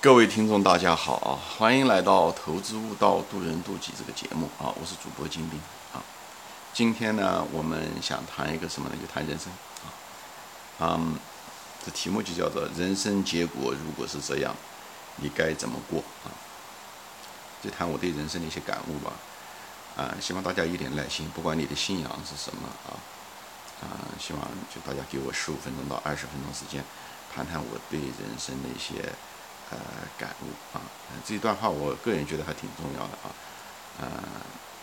各位听众，大家好啊！欢迎来到《投资悟道，渡人渡己》这个节目啊！我是主播金兵啊。今天呢，我们想谈一个什么呢？就谈人生啊。嗯，这题目就叫做“人生结果如果是这样，你该怎么过”啊？就谈我对人生的一些感悟吧。啊，希望大家一点耐心，不管你的信仰是什么啊，啊，希望就大家给我十五分钟到二十分钟时间，谈谈我对人生的一些。呃，感悟啊，这一段话我个人觉得还挺重要的啊，呃，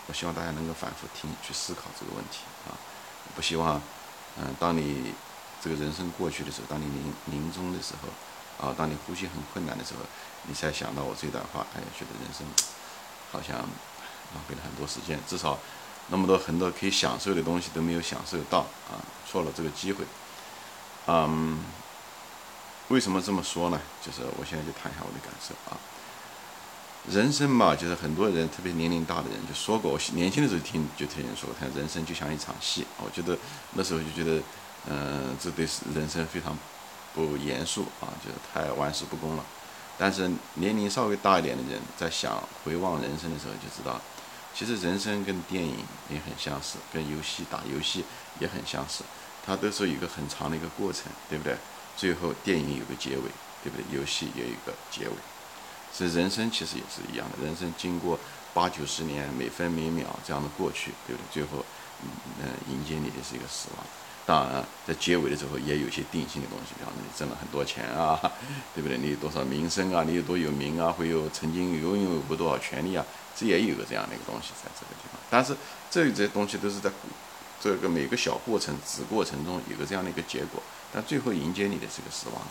我希望大家能够反复听，去思考这个问题啊，不希望，嗯，当你这个人生过去的时候，当你临临终的时候，啊，当你呼吸很困难的时候，你才想到我这段话，哎，觉得人生好像浪费了很多时间，至少那么多很多可以享受的东西都没有享受到啊，错了这个机会，嗯。为什么这么说呢？就是我现在就谈一下我的感受啊。人生嘛，就是很多人，特别年龄大的人就说过，我年轻的时候听就听人说，他人生就像一场戏。我觉得那时候就觉得，嗯，这对人生非常不严肃啊，就是太玩世不恭了。但是年龄稍微大一点的人，在想回望人生的时候，就知道，其实人生跟电影也很相似，跟游戏打游戏也很相似，它都是一个很长的一个过程，对不对？最后电影有个结尾，对不对？游戏也有一个结尾，所以人生其实也是一样的。人生经过八九十年，每分每秒这样的过去，对不对？最后，嗯，迎接你的是一个死亡。当然，在结尾的时候也有些定性的东西，比方说你挣了很多钱啊，对不对？你有多少名声啊？你有多有名啊？会有曾经拥有过多少权利啊？这也有个这样的一个东西在这个地方。但是这这些东西都是在这个每个小过程、子过程中有个这样的一个结果。但最后迎接你的是个死亡，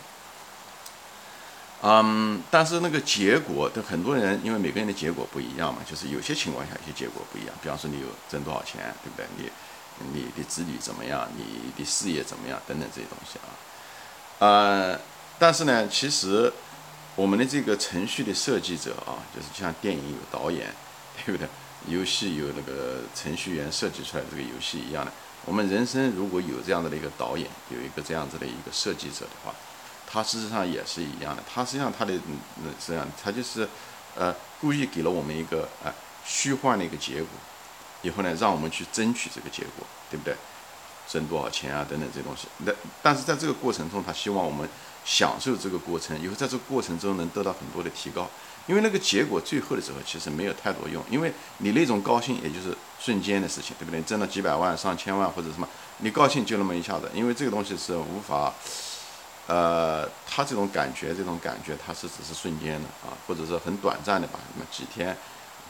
嗯，但是那个结果，的很多人因为每个人的结果不一样嘛，就是有些情况下有些结果不一样。比方说你有挣多少钱，对不对？你你的子女怎么样？你的事业怎么样？等等这些东西啊，呃，但是呢，其实我们的这个程序的设计者啊，就是像电影有导演，对不对？游戏有那个程序员设计出来这个游戏一样的。我们人生如果有这样子的一个导演，有一个这样子的一个设计者的话，他事实上也是一样的。他实际上他的嗯这样，他就是呃故意给了我们一个呃虚幻的一个结果，以后呢让我们去争取这个结果，对不对？挣多少钱啊等等这些东西。那但是在这个过程中，他希望我们享受这个过程，以后在这个过程中能得到很多的提高。因为那个结果最后的时候其实没有太多用，因为你那种高兴也就是瞬间的事情，对不对？挣了几百万、上千万或者什么，你高兴就那么一下子，因为这个东西是无法，呃，他这种感觉，这种感觉它是只是瞬间的啊，或者是很短暂的吧，那么几天、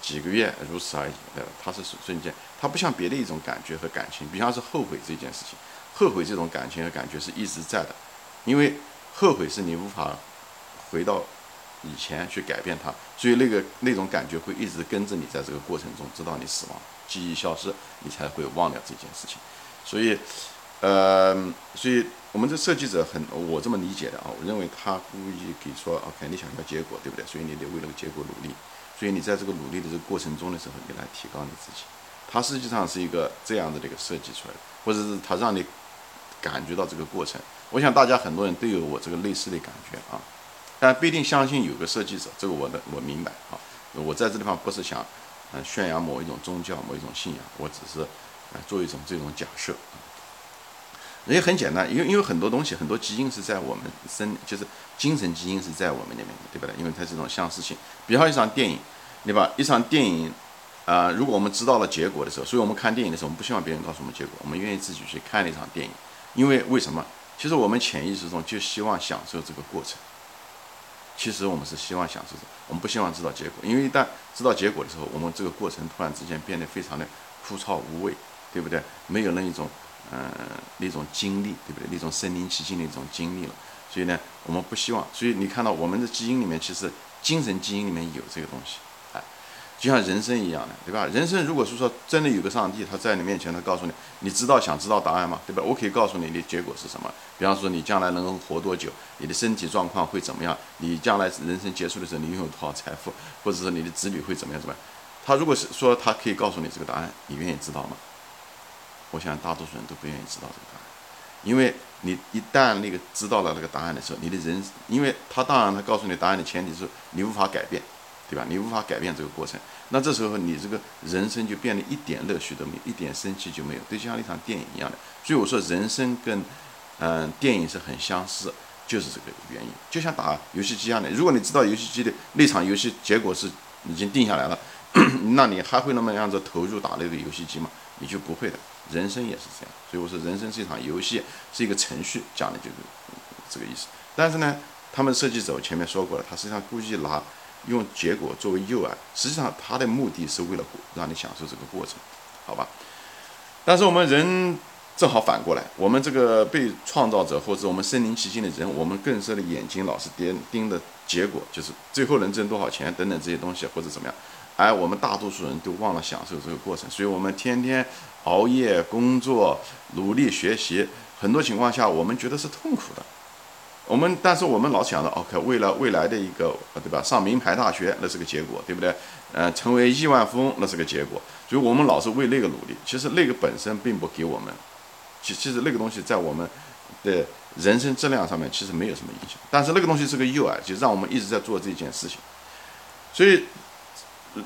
几个月如此而已，对吧？它是瞬间，它不像别的一种感觉和感情，比方是后悔这件事情，后悔这种感情和感觉是一直在的，因为后悔是你无法回到。以前去改变它，所以那个那种感觉会一直跟着你，在这个过程中，直到你死亡，记忆消失，你才会忘掉这件事情。所以，呃，所以我们这设计者很，我这么理解的啊，我认为他故意给说，OK，你想要结果，对不对？所以你得为了个结果努力。所以你在这个努力的这个过程中的时候，你来提高你自己。它实际上是一个这样的这个设计出来的，或者是他让你感觉到这个过程。我想大家很多人都有我这个类似的感觉啊。但不一定相信有个设计者，这个我的我明白啊。我在这地方不是想，呃，宣扬某一种宗教、某一种信仰，我只是，呃，做一种这种假设。也很简单，因为因为很多东西，很多基因是在我们身，就是精神基因是在我们里面的，对不对？因为它这种相似性。比方一场电影，对吧？一场电影，啊，如果我们知道了结果的时候，所以我们看电影的时候，我们不希望别人告诉我们结果，我们愿意自己去看那场电影，因为为什么？其实我们潜意识中就希望享受这个过程。其实我们是希望享受，我们不希望知道结果，因为一旦知道结果的时候，我们这个过程突然之间变得非常的枯燥无味，对不对？没有那一种，嗯，那种经历，对不对？那种身临其境的一种经历了。所以呢，我们不希望。所以你看到我们的基因里面，其实精神基因里面有这个东西。就像人生一样的，对吧？人生如果是说真的有个上帝，他在你面前，他告诉你，你知道想知道答案吗？对吧？我可以告诉你的结果是什么。比方说，你将来能够活多久，你的身体状况会怎么样？你将来人生结束的时候，你拥有多少财富，或者说你的子女会怎么样？怎么样？他如果是说他可以告诉你这个答案，你愿意知道吗？我想大多数人都不愿意知道这个答案，因为你一旦那个知道了那个答案的时候，你的人，因为他当然他告诉你答案的前提是你无法改变，对吧？你无法改变这个过程，那这时候你这个人生就变得一点乐趣都没有，一点生气就没有，就像一场电影一样的。所以我说人生跟，嗯，电影是很相似，就是这个原因。就像打游戏机一样的，如果你知道游戏机的那场游戏结果是已经定下来了，那你还会那么样子投入打那个游戏机吗？你就不会的。人生也是这样，所以我说人生是一场游戏，是一个程序，讲的就是这个意思。但是呢，他们设计者前面说过了，他实际上故意拿用结果作为诱饵，实际上他的目的是为了让你享受这个过程，好吧？但是我们人正好反过来，我们这个被创造者或者我们身临其境的人，我们更深的眼睛老是盯盯的结果，就是最后能挣多少钱等等这些东西或者怎么样。而我们大多数人都忘了享受这个过程，所以我们天天熬夜工作、努力学习，很多情况下我们觉得是痛苦的。我们但是我们老想着，OK，为了未来的一个，对吧？上名牌大学那是个结果，对不对？嗯，成为亿万富翁那是个结果，所以我们老是为那个努力。其实那个本身并不给我们，其其实那个东西在我们的人生质量上面其实没有什么影响。但是那个东西是个诱饵，就让我们一直在做这件事情，所以。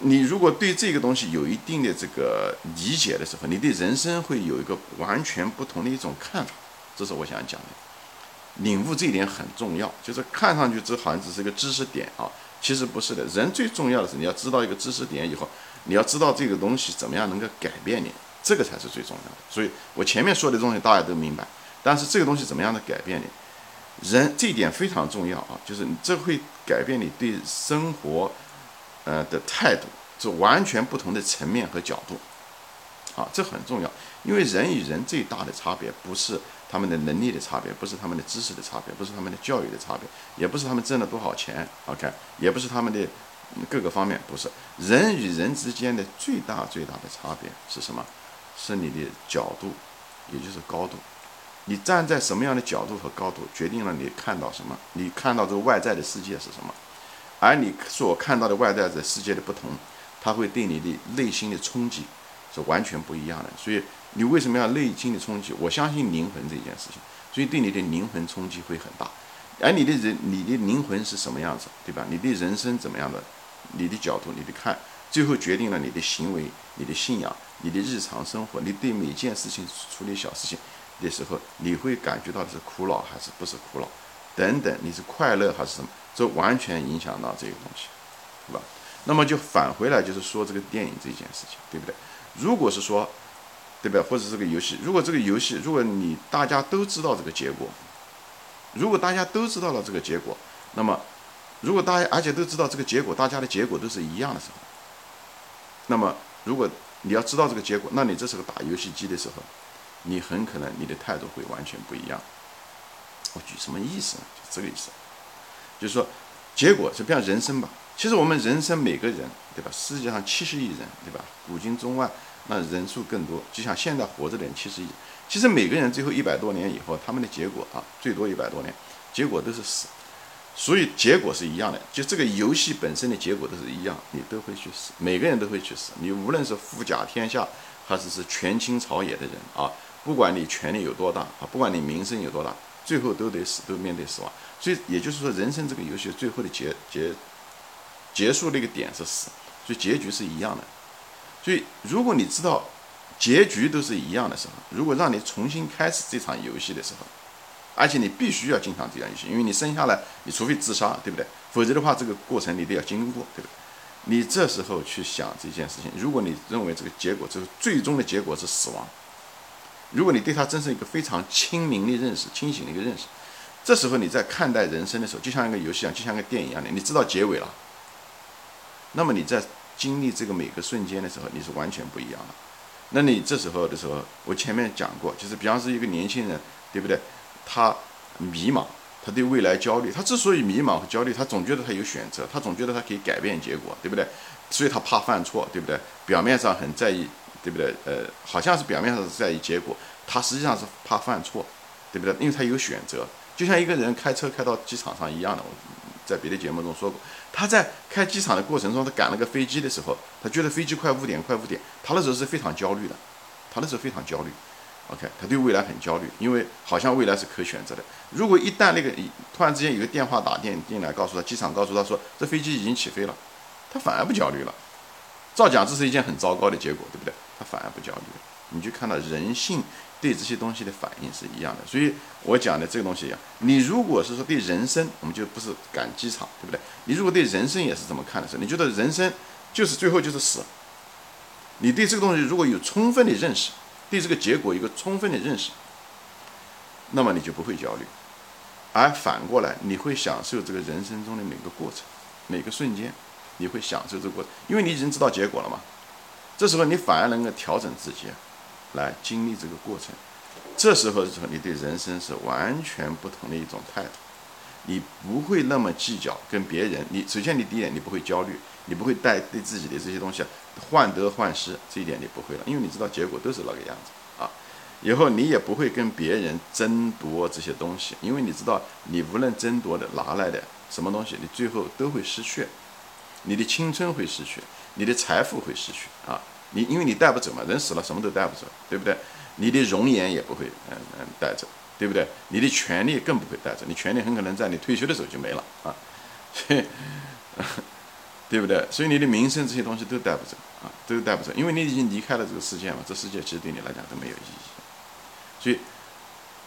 你如果对这个东西有一定的这个理解的时候，你对人生会有一个完全不同的一种看法，这是我想讲的。领悟这一点很重要，就是看上去这好像只是一个知识点啊，其实不是的。人最重要的是你要知道一个知识点以后，你要知道这个东西怎么样能够改变你，这个才是最重要的。所以我前面说的东西大家都明白，但是这个东西怎么样的改变你，人这一点非常重要啊，就是你这会改变你对生活。呃的态度是完全不同的层面和角度，啊，这很重要，因为人与人最大的差别不是他们的能力的差别，不是他们的知识的差别，不是他们的教育的差别，也不是他们挣了多少钱，OK，也不是他们的各个方面，不是人与人之间的最大最大的差别是什么？是你的角度，也就是高度，你站在什么样的角度和高度，决定了你看到什么，你看到这个外在的世界是什么。而你所看到的外在的世界的不同，它会对你的内心的冲击是完全不一样的。所以你为什么要内心的冲击？我相信灵魂这件事情，所以对你的灵魂冲击会很大。而你的人，你的灵魂是什么样子，对吧？你的人生怎么样的？你的角度，你的看，最后决定了你的行为、你的信仰、你的日常生活。你对每件事情处理小事情的时候，你会感觉到是苦恼还是不是苦恼？等等，你是快乐还是什么？这完全影响到这个东西，对吧？那么就返回来，就是说这个电影这件事情，对不对？如果是说，对吧？或者这个游戏，如果这个游戏，如果你大家都知道这个结果，如果大家都知道了这个结果，那么如果大家而且都知道这个结果，大家的结果都是一样的时候，那么如果你要知道这个结果，那你这时候打游戏机的时候，你很可能你的态度会完全不一样。我举什么意思呢？就这个意思。就是说，结果就比方人生吧。其实我们人生每个人，对吧？世界上七十亿人，对吧？古今中外，那人数更多。就像现在活着的人其实，其实每个人最后一百多年以后，他们的结果啊，最多一百多年，结果都是死。所以结果是一样的，就这个游戏本身的结果都是一样，你都会去死，每个人都会去死。你无论是富甲天下，还是是权倾朝野的人啊，不管你权力有多大啊，不管你名声有多大，最后都得死，都面对死亡。所以也就是说，人生这个游戏最后的结结结束那个点是死，所以结局是一样的。所以如果你知道结局都是一样的时候，如果让你重新开始这场游戏的时候，而且你必须要经常这样游戏，因为你生下来，你除非自杀，对不对？否则的话，这个过程你都要经过，对不对？你这时候去想这件事情，如果你认为这个结果，就是最终的结果是死亡，如果你对他真是一个非常清明的认识、清醒的一个认识。这时候你在看待人生的时候，就像一个游戏一样，就像个电影一样的，你知道结尾了。那么你在经历这个每个瞬间的时候，你是完全不一样的。那你这时候的时候，我前面讲过，就是比方说一个年轻人，对不对？他迷茫，他对未来焦虑。他之所以迷茫和焦虑，他总觉得他有选择，他总觉得他可以改变结果，对不对？所以他怕犯错，对不对？表面上很在意，对不对？呃，好像是表面上是在意结果，他实际上是怕犯错，对不对？因为他有选择。就像一个人开车开到机场上一样的，我在别的节目中说过，他在开机场的过程中，他赶了个飞机的时候，他觉得飞机快误点，快误点，他那时候是非常焦虑的，他那时候非常焦虑，OK，他对未来很焦虑，因为好像未来是可选择的。如果一旦那个突然之间有个电话打电进来，告诉他机场告诉他说这飞机已经起飞了，他反而不焦虑了。照讲这是一件很糟糕的结果，对不对？他反而不焦虑了。你就看到人性对这些东西的反应是一样的。所以我讲的这个东西一样，你如果是说对人生，我们就不是赶机场，对不对？你如果对人生也是这么看的时候，你觉得人生就是最后就是死。你对这个东西如果有充分的认识。对这个结果有个充分的认识，那么你就不会焦虑，而反过来你会享受这个人生中的每个过程，每个瞬间，你会享受这个过程，因为你已经知道结果了嘛。这时候你反而能够调整自己，来经历这个过程。这时候的时候，你对人生是完全不同的一种态度，你不会那么计较跟别人。你首先你第一点，你不会焦虑，你不会带对自己的这些东西。患得患失这一点你不会了，因为你知道结果都是那个样子啊。以后你也不会跟别人争夺这些东西，因为你知道你无论争夺的拿来的什么东西，你最后都会失去。你的青春会失去，你的财富会失去啊。你因为你带不走嘛，人死了什么都带不走，对不对？你的容颜也不会嗯嗯带走，对不对？你的权利更不会带走，你权利很可能在你退休的时候就没了啊。所以。对不对？所以你的名声这些东西都带不走啊，都带不走，因为你已经离开了这个世界嘛。这世界其实对你来讲都没有意义。所以，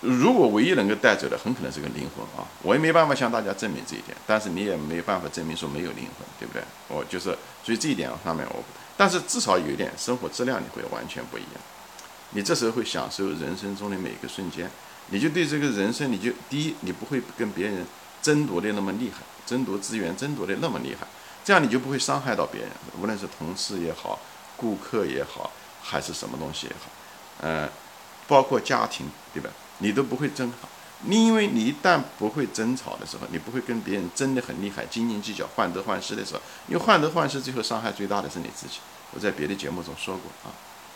如果唯一能够带走的，很可能是个灵魂啊。我也没办法向大家证明这一点，但是你也没办法证明说没有灵魂，对不对？我就是，所以这一点上面我，但是至少有一点生活质量你会完全不一样。你这时候会享受人生中的每个瞬间，你就对这个人生，你就第一，你不会跟别人争夺的那么厉害，争夺资源争夺的那么厉害。这样你就不会伤害到别人，无论是同事也好，顾客也好，还是什么东西也好，呃，包括家庭，对吧？你都不会争吵。你因为你一旦不会争吵的时候，你不会跟别人争得很厉害，斤斤计较、患得患失的时候，因为患得患失最后伤害最大的是你自己。我在别的节目中说过啊，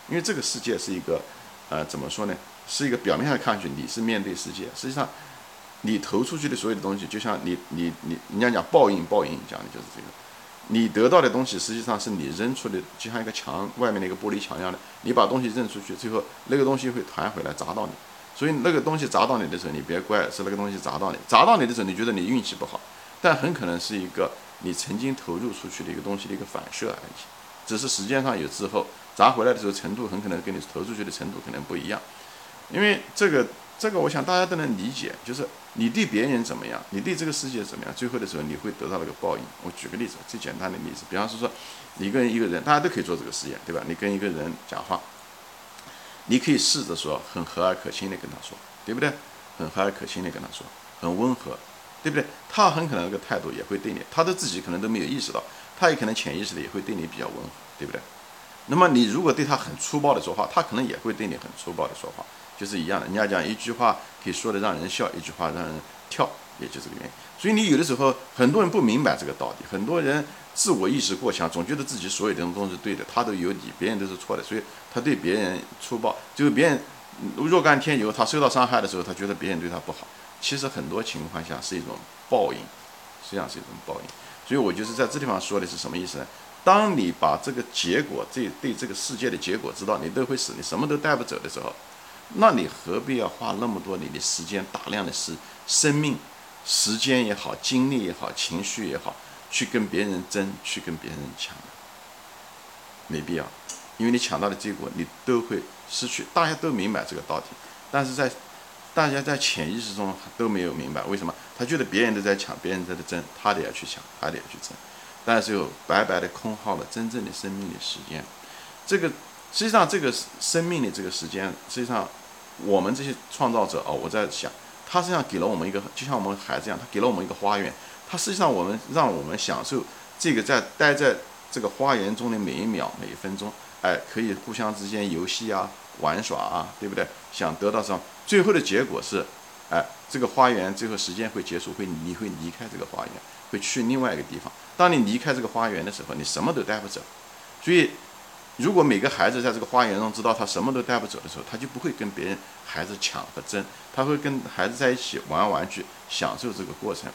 因为这个世界是一个，呃，怎么说呢？是一个表面上看上去你是面对世界，实际上你投出去的所有的东西，就像你你你，人家讲报应，报应讲的就是这个。你得到的东西实际上是你扔出的，就像一个墙外面的一个玻璃墙一样的。你把东西扔出去，最后那个东西会弹回来砸到你。所以那个东西砸到你的时候，你别怪是那个东西砸到你。砸到你的时候，你觉得你运气不好，但很可能是一个你曾经投入出去的一个东西的一个反射而已。只是时间上有滞后，砸回来的时候程度很可能跟你投出去的程度可能不一样。因为这个，这个我想大家都能理解，就是。你对别人怎么样？你对这个世界怎么样？最后的时候你会得到那个报应。我举个例子，最简单的例子，比方说说，你跟一个人，大家都可以做这个实验，对吧？你跟一个人讲话，你可以试着说很和蔼可亲的跟他说，对不对？很和蔼可亲的跟他说，很温和，对不对？他很可能那个态度也会对你，他的自己可能都没有意识到，他也可能潜意识的也会对你比较温和，对不对？那么你如果对他很粗暴的说话，他可能也会对你很粗暴的说话。就是一样的，人家讲一句话可以说的让人笑，一句话让人跳，也就这个原因。所以你有的时候很多人不明白这个道理，很多人自我意识过强，总觉得自己所有的东西是对的，他都有理，别人都是错的，所以他对别人粗暴。就是别人若干天以后他受到伤害的时候，他觉得别人对他不好。其实很多情况下是一种报应，实际上是一种报应。所以我就是在这地方说的是什么意思呢？当你把这个结果，这对这个世界的结果知道，你都会死，你什么都带不走的时候。那你何必要花那么多你的时间、大量的时生命、时间也好、精力也好、情绪也好，去跟别人争，去跟别人抢？没必要，因为你抢到的结果你都会失去。大家都明白这个道理，但是在大家在潜意识中都没有明白为什么？他觉得别人都在抢，别人在争，他得要去抢，他得要去争，但是又白白的空耗了真正的生命的时间。这个。实际上，这个生命的这个时间，实际上，我们这些创造者啊，我在想，他实际上给了我们一个，就像我们孩子一样，他给了我们一个花园。他实际上，我们让我们享受这个在待在这个花园中的每一秒、每一分钟，哎，可以互相之间游戏啊、玩耍啊，对不对？想得到什么？最后的结果是，哎，这个花园最后时间会结束，会你会离开这个花园，会去另外一个地方。当你离开这个花园的时候，你什么都带不走，所以。如果每个孩子在这个花园中知道他什么都带不走的时候，他就不会跟别人孩子抢和争，他会跟孩子在一起玩玩具，享受这个过程。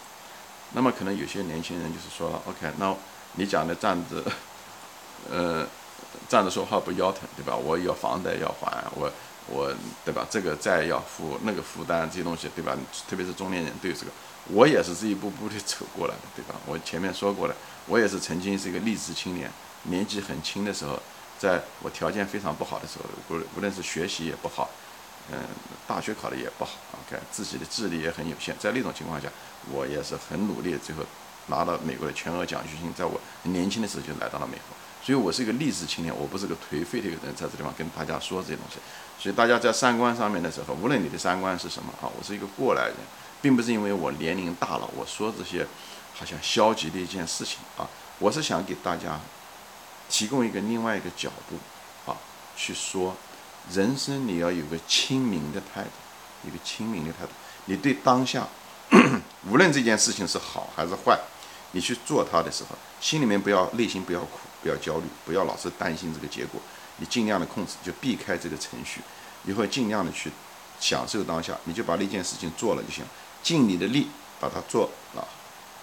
那么可能有些年轻人就是说，OK，那你讲的站着，呃，站着说话不腰疼，对吧？我有房贷要还，我我对吧？这个债要付，那个负担这些东西，对吧？特别是中年人对这个，我也是这一步步的 走过来的，对吧？我前面说过了，我也是曾经是一个励志青年，年纪很轻的时候，在我条件非常不好的时候，无无论是学习也不好，嗯，大学考的也不好，OK，自己的智力也很有限，在那种情况下，我也是很努力，最后拿到美国的全额奖学金，在我年轻的时候就来到了美国。所以我是一个励志青年，我不是个颓废的一个人，在这地方跟大家说这些东西。所以大家在三观上面的时候，无论你的三观是什么啊，我是一个过来人，并不是因为我年龄大了，我说这些好像消极的一件事情啊，我是想给大家提供一个另外一个角度啊，去说人生你要有个清明的态度，一个清明的态度，你对当下，无论这件事情是好还是坏，你去做它的时候，心里面不要内心不要苦。不要焦虑，不要老是担心这个结果，你尽量的控制，就避开这个程序，以后尽量的去享受当下，你就把那件事情做了就行，尽你的力把它做了，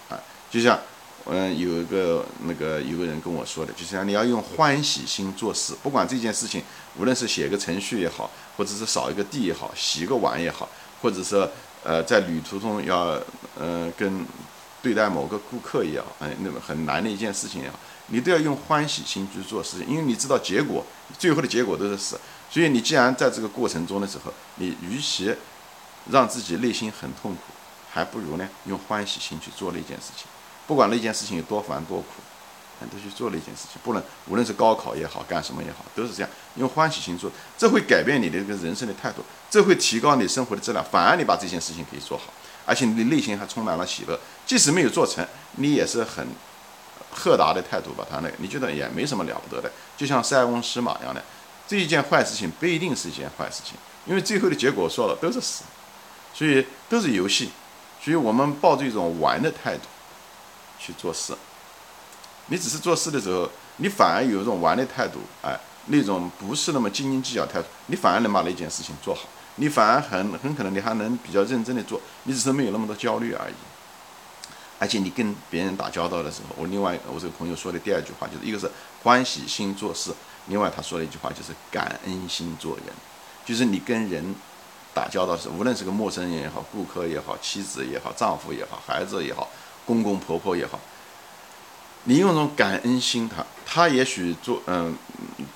啊，就像嗯有一个那个有个人跟我说的，就像你要用欢喜心做事，不管这件事情，无论是写个程序也好，或者是扫一个地也好，洗个碗也好，或者说呃在旅途中要呃跟对待某个顾客也好，哎那么很难的一件事情也好。你都要用欢喜心去做事情，因为你知道结果，最后的结果都是死。所以你既然在这个过程中的时候，你与其让自己内心很痛苦，还不如呢用欢喜心去做那件事情。不管那件事情有多烦多苦，都去做那件事情。不能无论是高考也好，干什么也好，都是这样用欢喜心做，这会改变你的这个人生的态度，这会提高你生活的质量。反而你把这件事情可以做好，而且你内心还充满了喜乐。即使没有做成，你也是很。赫达的态度把他那，你觉得也没什么了不得的，就像塞翁失马一样的，这一件坏事情不一定是一件坏事情，因为最后的结果说了都是死，所以都是游戏，所以我们抱着一种玩的态度去做事。你只是做事的时候，你反而有一种玩的态度，哎，那种不是那么斤斤计较态度，你反而能把那件事情做好，你反而很很可能你还能比较认真的做，你只是没有那么多焦虑而已。而且你跟别人打交道的时候，我另外我这个朋友说的第二句话就是一个是欢喜心做事，另外他说了一句话就是感恩心做人，就是你跟人打交道时，无论是个陌生人也好，顾客也好，妻子也好，丈夫也好，孩子也好，公公婆婆也好，你用这种感恩心，他他也许做嗯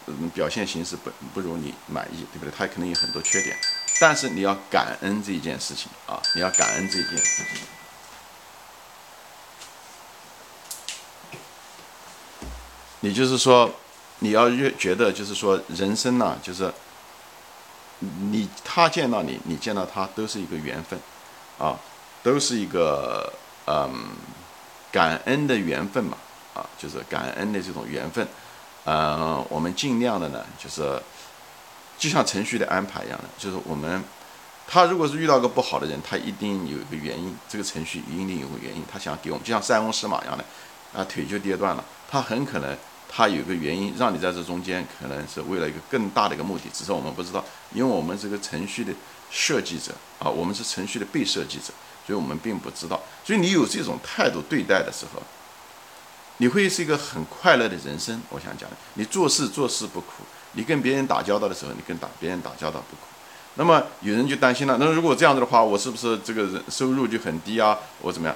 嗯表现形式不不如你满意，对不对？他可能有很多缺点，但是你要感恩这一件事情啊，你要感恩这件事情。你就是说，你要越觉得就是说，人生呢，就是你他见到你，你见到他，都是一个缘分，啊，都是一个嗯感恩的缘分嘛，啊，就是感恩的这种缘分，嗯，我们尽量的呢，就是就像程序的安排一样的，就是我们他如果是遇到个不好的人，他一定有一个原因，这个程序一定有个原因，他想给我们，就像塞翁失马一样的，啊，腿就跌断了，他很可能。它有个原因让你在这中间，可能是为了一个更大的一个目的，只是我们不知道，因为我们这个程序的设计者啊，我们是程序的被设计者，所以我们并不知道。所以你有这种态度对待的时候，你会是一个很快乐的人生。我想讲，你做事做事不苦，你跟别人打交道的时候，你跟打别人打交道不苦。那么有人就担心了，那如果这样子的话，我是不是这个收入就很低啊？我怎么样？